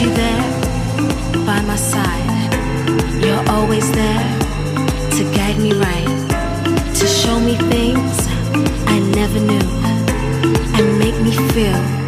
You're there by my side. You're always there to guide me right, to show me things I never knew and make me feel